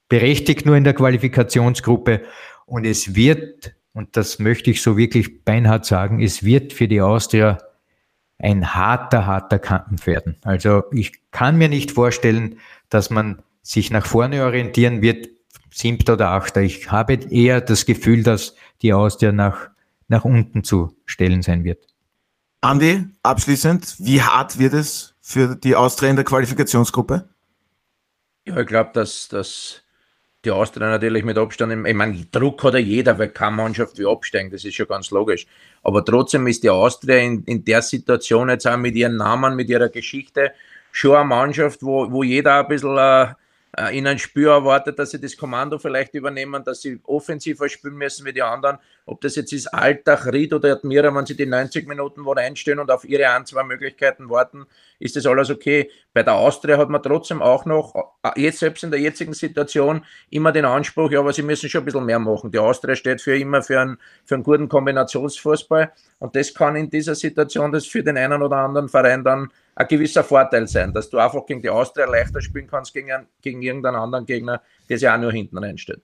Speaker 5: berechtigt nur in der Qualifikationsgruppe. Und es wird, und das möchte ich so wirklich beinhart sagen, es wird für die Austria ein harter, harter Kampf werden. Also ich kann mir nicht vorstellen, dass man sich nach vorne orientieren wird, siebter oder achter. Ich habe eher das Gefühl, dass die Austria nach, nach unten zu stellen sein wird.
Speaker 1: Andi, abschließend, wie hart wird es für die Austria in der Qualifikationsgruppe?
Speaker 3: Ja, ich glaube, dass, dass die Austria natürlich mit Abstand, ich meine, Druck hat ja jeder, weil keine Mannschaft will absteigen, das ist schon ganz logisch. Aber trotzdem ist die Austria in, in der Situation jetzt auch mit ihren Namen, mit ihrer Geschichte schon eine Mannschaft, wo, wo jeder ein bisschen äh, äh, in ein Spür erwartet, dass sie das Kommando vielleicht übernehmen, dass sie offensiver spielen müssen wie die anderen. Ob das jetzt ist Alltag, Ried oder Admira, wenn sie die 90 Minuten wo reinstehen und auf ihre ein, zwei Möglichkeiten warten, ist das alles okay. Bei der Austria hat man trotzdem auch noch, äh, jetzt selbst in der jetzigen Situation, immer den Anspruch, ja, aber sie müssen schon ein bisschen mehr machen. Die Austria steht für immer für einen, für einen guten Kombinationsfußball und das kann in dieser Situation das für den einen oder anderen Verein dann ein gewisser Vorteil sein, dass du einfach gegen die Austria leichter spielen kannst gegen, einen, gegen irgendeinen anderen Gegner, der sich auch nur hinten reinsteht.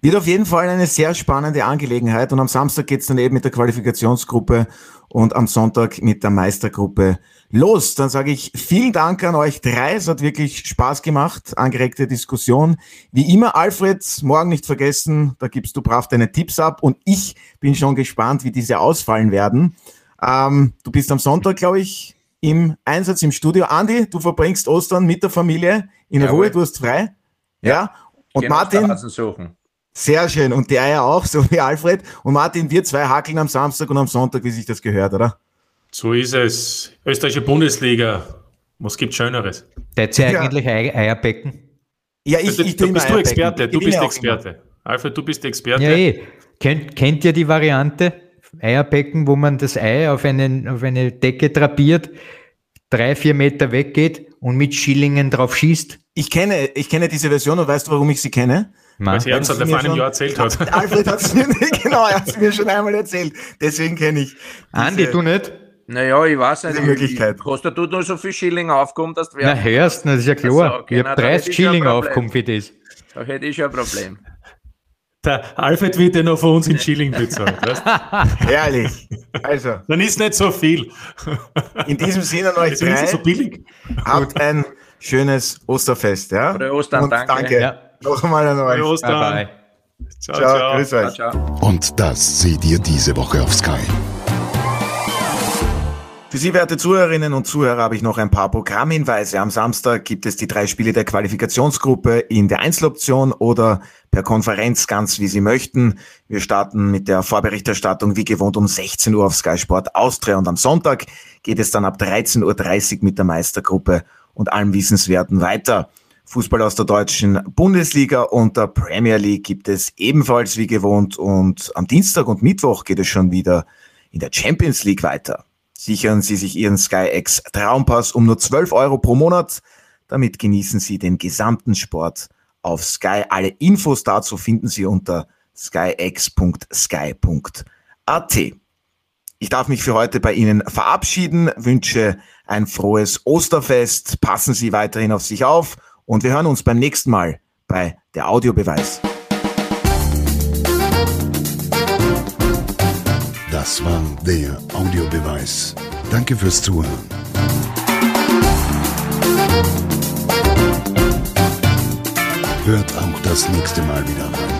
Speaker 1: Wird auf jeden Fall eine sehr spannende Angelegenheit und am Samstag geht es dann eben mit der Qualifikationsgruppe und am Sonntag mit der Meistergruppe los. Dann sage ich vielen Dank an euch drei. Es hat wirklich Spaß gemacht, angeregte Diskussion. Wie immer, Alfred, morgen nicht vergessen, da gibst du brav deine Tipps ab und ich bin schon gespannt, wie diese ausfallen werden. Ähm, du bist am Sonntag, glaube ich, im Einsatz im Studio. Andi, du verbringst Ostern mit der Familie in Jawohl. Ruhe, du hast frei. Ja. ja. Und Martin. Sehr schön. Und der ja auch, so wie Alfred. Und Martin, wir zwei hackeln am Samstag und am Sonntag, wie sich das gehört, oder?
Speaker 4: So ist es. Österreichische Bundesliga. Was gibt Schöneres?
Speaker 5: Derzeit ja. eigentlich Eierbecken?
Speaker 4: Ja, ich, also, ich du bist du Experte. Du bist Experte. Alfred, du bist Experte.
Speaker 5: Ja, eh. Kennt, kennt ihr die Variante? Eierbecken, wo man das Ei auf, einen, auf eine Decke drapiert, drei, vier Meter weggeht und mit Schillingen drauf schießt.
Speaker 1: Ich kenne, ich kenne diese Version und weißt du, warum ich sie kenne?
Speaker 4: Weil sie Ernst vor einem Jahr erzählt hat.
Speaker 1: Alfred hat es mir, genau, er hat es mir schon einmal erzählt. Deswegen kenne ich.
Speaker 5: Andi, du nicht?
Speaker 3: Naja, ich weiß nicht.
Speaker 1: Die Möglichkeit.
Speaker 3: Kostet du nur so viel Schilling aufkommen, dass du
Speaker 5: Na, hörst, das ist ja klar. Also, okay, ich habe 30 Schilling aufkommen für das.
Speaker 3: Da hätte ich schon ein Problem.
Speaker 4: Der Alfred wird ja noch von uns in Schilling bezahlt. Weißt?
Speaker 1: Herrlich. Also.
Speaker 4: Dann ist nicht so viel.
Speaker 1: In diesem Sinne an euch
Speaker 4: drei. Ist so billig.
Speaker 1: Habt ein schönes Osterfest. Ja?
Speaker 3: Frohe Ostern, Und danke. danke. Ja.
Speaker 1: Noch einmal an euch.
Speaker 4: Bye, bye.
Speaker 1: Ciao, ciao. ciao. Grüß euch.
Speaker 2: Ciao, ciao. Und das seht ihr diese Woche auf Sky.
Speaker 1: Für Sie, werte Zuhörerinnen und Zuhörer, habe ich noch ein paar Programmhinweise. Am Samstag gibt es die drei Spiele der Qualifikationsgruppe in der Einzeloption oder per Konferenz, ganz wie Sie möchten. Wir starten mit der Vorberichterstattung wie gewohnt um 16 Uhr auf Sky Sport Austria und am Sonntag geht es dann ab 13.30 Uhr mit der Meistergruppe und allem Wissenswerten weiter. Fußball aus der deutschen Bundesliga und der Premier League gibt es ebenfalls wie gewohnt und am Dienstag und Mittwoch geht es schon wieder in der Champions League weiter. Sichern Sie sich Ihren SkyX Traumpass um nur 12 Euro pro Monat. Damit genießen Sie den gesamten Sport auf Sky. Alle Infos dazu finden Sie unter skyx.sky.at. Ich darf mich für heute bei Ihnen verabschieden, wünsche ein frohes Osterfest, passen Sie weiterhin auf sich auf und wir hören uns beim nächsten Mal bei der Audiobeweis.
Speaker 2: Das war der Audiobeweis. Danke fürs Zuhören. Hört auch das nächste Mal wieder rein.